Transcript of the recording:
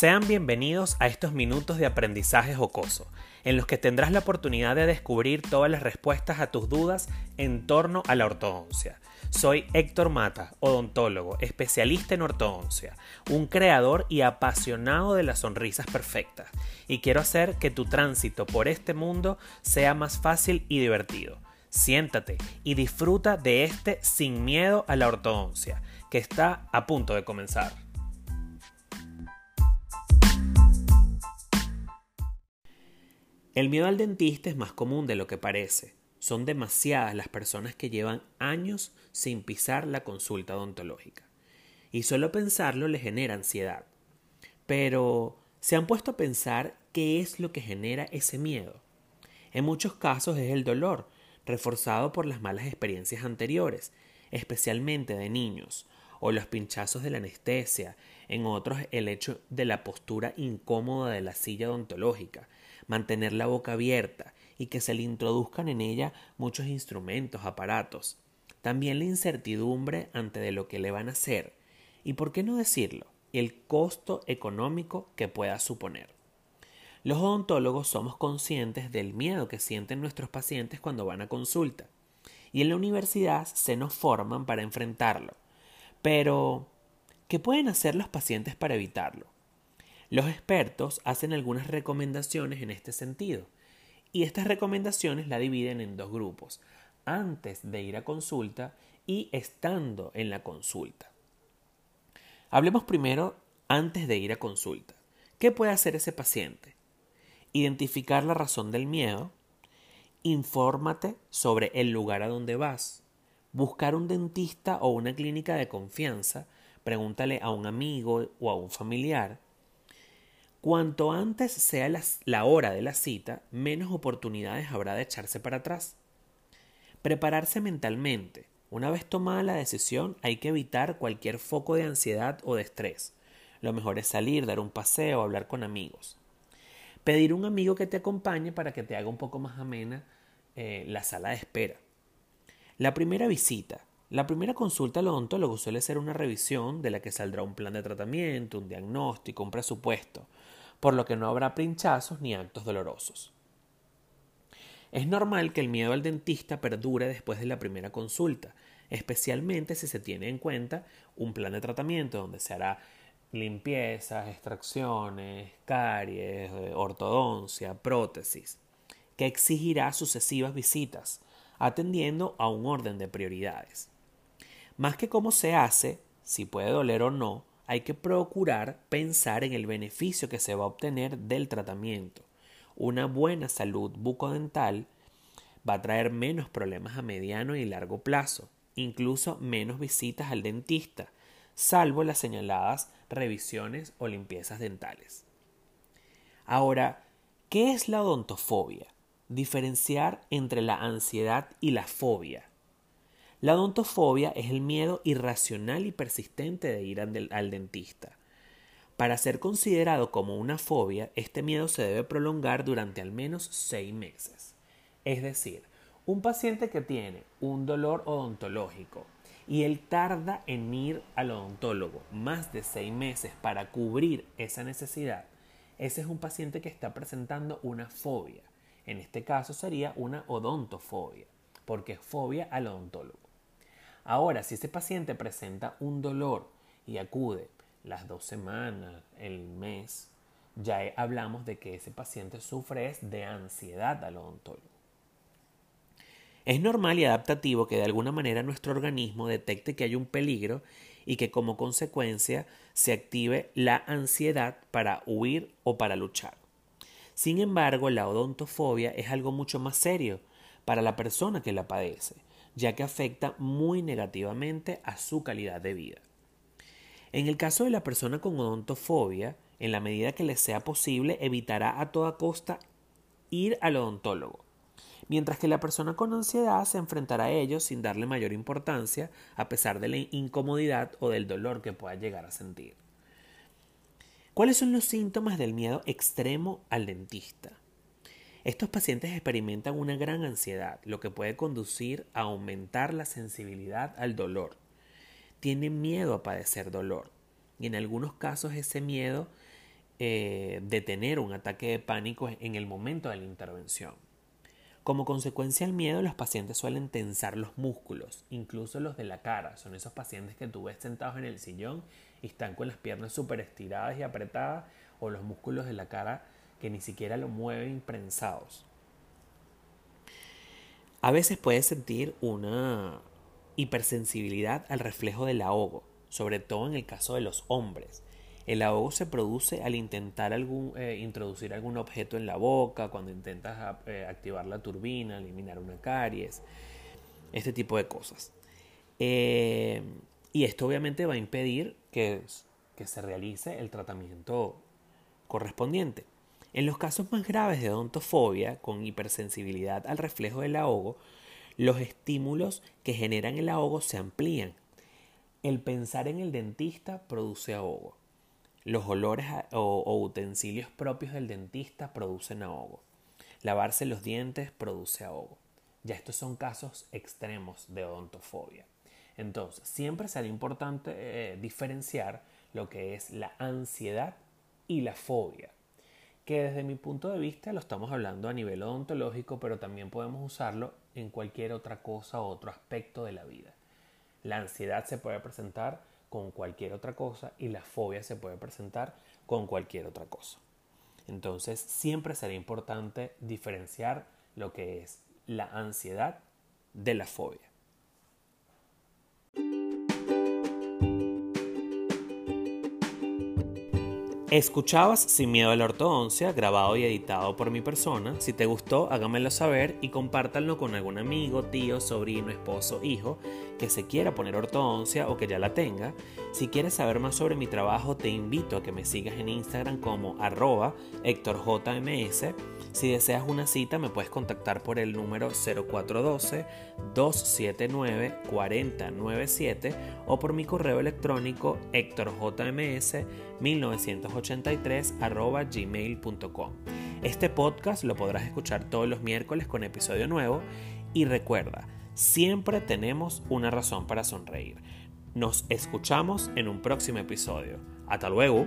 Sean bienvenidos a estos minutos de aprendizaje jocoso, en los que tendrás la oportunidad de descubrir todas las respuestas a tus dudas en torno a la ortodoncia. Soy Héctor Mata, odontólogo, especialista en ortodoncia, un creador y apasionado de las sonrisas perfectas, y quiero hacer que tu tránsito por este mundo sea más fácil y divertido. Siéntate y disfruta de este sin miedo a la ortodoncia, que está a punto de comenzar. El miedo al dentista es más común de lo que parece. Son demasiadas las personas que llevan años sin pisar la consulta odontológica. Y solo pensarlo les genera ansiedad. Pero, ¿se han puesto a pensar qué es lo que genera ese miedo? En muchos casos es el dolor, reforzado por las malas experiencias anteriores, especialmente de niños, o los pinchazos de la anestesia, en otros el hecho de la postura incómoda de la silla odontológica, mantener la boca abierta y que se le introduzcan en ella muchos instrumentos, aparatos. También la incertidumbre ante de lo que le van a hacer y, por qué no decirlo, el costo económico que pueda suponer. Los odontólogos somos conscientes del miedo que sienten nuestros pacientes cuando van a consulta y en la universidad se nos forman para enfrentarlo. Pero, ¿qué pueden hacer los pacientes para evitarlo? Los expertos hacen algunas recomendaciones en este sentido y estas recomendaciones la dividen en dos grupos, antes de ir a consulta y estando en la consulta. Hablemos primero antes de ir a consulta. ¿Qué puede hacer ese paciente? Identificar la razón del miedo, infórmate sobre el lugar a donde vas, buscar un dentista o una clínica de confianza, pregúntale a un amigo o a un familiar, Cuanto antes sea la, hora de la cita, menos oportunidades habrá de echarse para atrás. Prepararse mentalmente. Una vez tomada la decisión, hay que evitar cualquier foco de ansiedad o de estrés. Lo mejor es salir, dar un paseo, hablar con amigos. Pedir un amigo que te acompañe para que te haga un poco más amena eh, la sala de espera. La primera visita. La primera consulta al odontólogo suele ser una revisión de la que saldrá un plan de tratamiento, un diagnóstico, un presupuesto por lo que no habrá pinchazos ni actos dolorosos. Es normal que el miedo al dentista perdure después de la primera consulta, especialmente si se tiene en cuenta un plan de tratamiento donde se hará limpiezas, extracciones, caries, eh, ortodoncia, prótesis, que exigirá sucesivas visitas, atendiendo a un orden de prioridades. Más que cómo se hace, si puede doler o no, hay que procurar pensar en el beneficio que se va a obtener del tratamiento. Una buena salud bucodental va a traer menos problemas a mediano y largo plazo, incluso menos visitas al dentista, salvo las señaladas revisiones o limpiezas dentales. Ahora, ¿qué es la odontofobia? Diferenciar entre la ansiedad y la fobia. La odontofobia es el miedo irracional y persistente de ir al dentista. Para ser considerado como una fobia, este miedo se debe prolongar durante al menos seis meses. Es decir, un paciente que tiene un dolor odontológico y él tarda en ir al odontólogo más de seis meses para cubrir esa necesidad, ese es un paciente que está presentando una fobia. En este caso sería una odontofobia, porque es fobia al odontólogo. Ahora, si ese paciente presenta un dolor y acude las dos semanas, el mes, ya hablamos de que ese paciente sufre de ansiedad al odontólogo. Es normal y adaptativo que de alguna manera nuestro organismo detecte que hay un peligro y que como consecuencia se active la ansiedad para huir o para luchar. Sin embargo, la odontofobia es algo mucho más serio para la persona que la padece ya que afecta muy negativamente a su calidad de vida. En el caso de la persona con odontofobia, en la medida que le sea posible, evitará a toda costa ir al odontólogo, mientras que la persona con ansiedad se enfrentará a ello sin darle mayor importancia, a pesar de la incomodidad o del dolor que pueda llegar a sentir. ¿Cuáles son los síntomas del miedo extremo al dentista? Estos pacientes experimentan una gran ansiedad, lo que puede conducir a aumentar la sensibilidad al dolor. Tienen miedo a padecer dolor y en algunos casos ese miedo eh, detener un ataque de pánico en el momento de la intervención. Como consecuencia del miedo, los pacientes suelen tensar los músculos, incluso los de la cara. Son esos pacientes que tú ves sentados en el sillón y están con las piernas súper estiradas y apretadas, o los músculos de la cara que ni siquiera lo mueven prensados. A veces puedes sentir una hipersensibilidad al reflejo del ahogo, sobre todo en el caso de los hombres. El ahogo se produce al intentar algún, eh, introducir algún objeto en la boca, cuando intentas ah, eh, activar la turbina, eliminar una caries, este tipo de cosas. Eh, y esto obviamente va a impedir que, que se realice el tratamiento correspondiente. En los casos más graves de odontofobia, con hipersensibilidad al reflejo del ahogo, los estímulos que generan el ahogo se amplían. El pensar en el dentista produce ahogo. Los olores o, utensilios propios del dentista producen ahogo. Lavarse los dientes produce ahogo. Ya estos son casos extremos de odontofobia. Entonces, siempre será importante eh, diferenciar lo que es la ansiedad y la fobia, que desde mi punto de vista lo estamos hablando a nivel odontológico, pero también podemos usarlo en cualquier otra cosa o otro aspecto de la vida. La ansiedad se puede presentar con cualquier otra cosa y la fobia se puede presentar con cualquier otra cosa. Entonces siempre será importante diferenciar lo que es la ansiedad de la fobia. Escuchabas Sin Miedo a la Ortodoncia, grabado y editado por mi persona. Si te gustó, hágamelo saber y compártanlo con algún amigo, tío, sobrino, esposo, hijo que se quiera poner ortodoncia o que ya la tenga. Si quieres saber más sobre mi trabajo, te invito a que me sigas en Instagram como arroba HectorJMS. Si deseas una cita, me puedes contactar por el número 0412-279-4097 o por mi correo electrónico hectorjms1983 gmail.com. Este podcast lo podrás escuchar todos los miércoles con episodio nuevo y recuerda, siempre tenemos una razón para sonreír. Nos escuchamos en un próximo episodio. Hasta luego.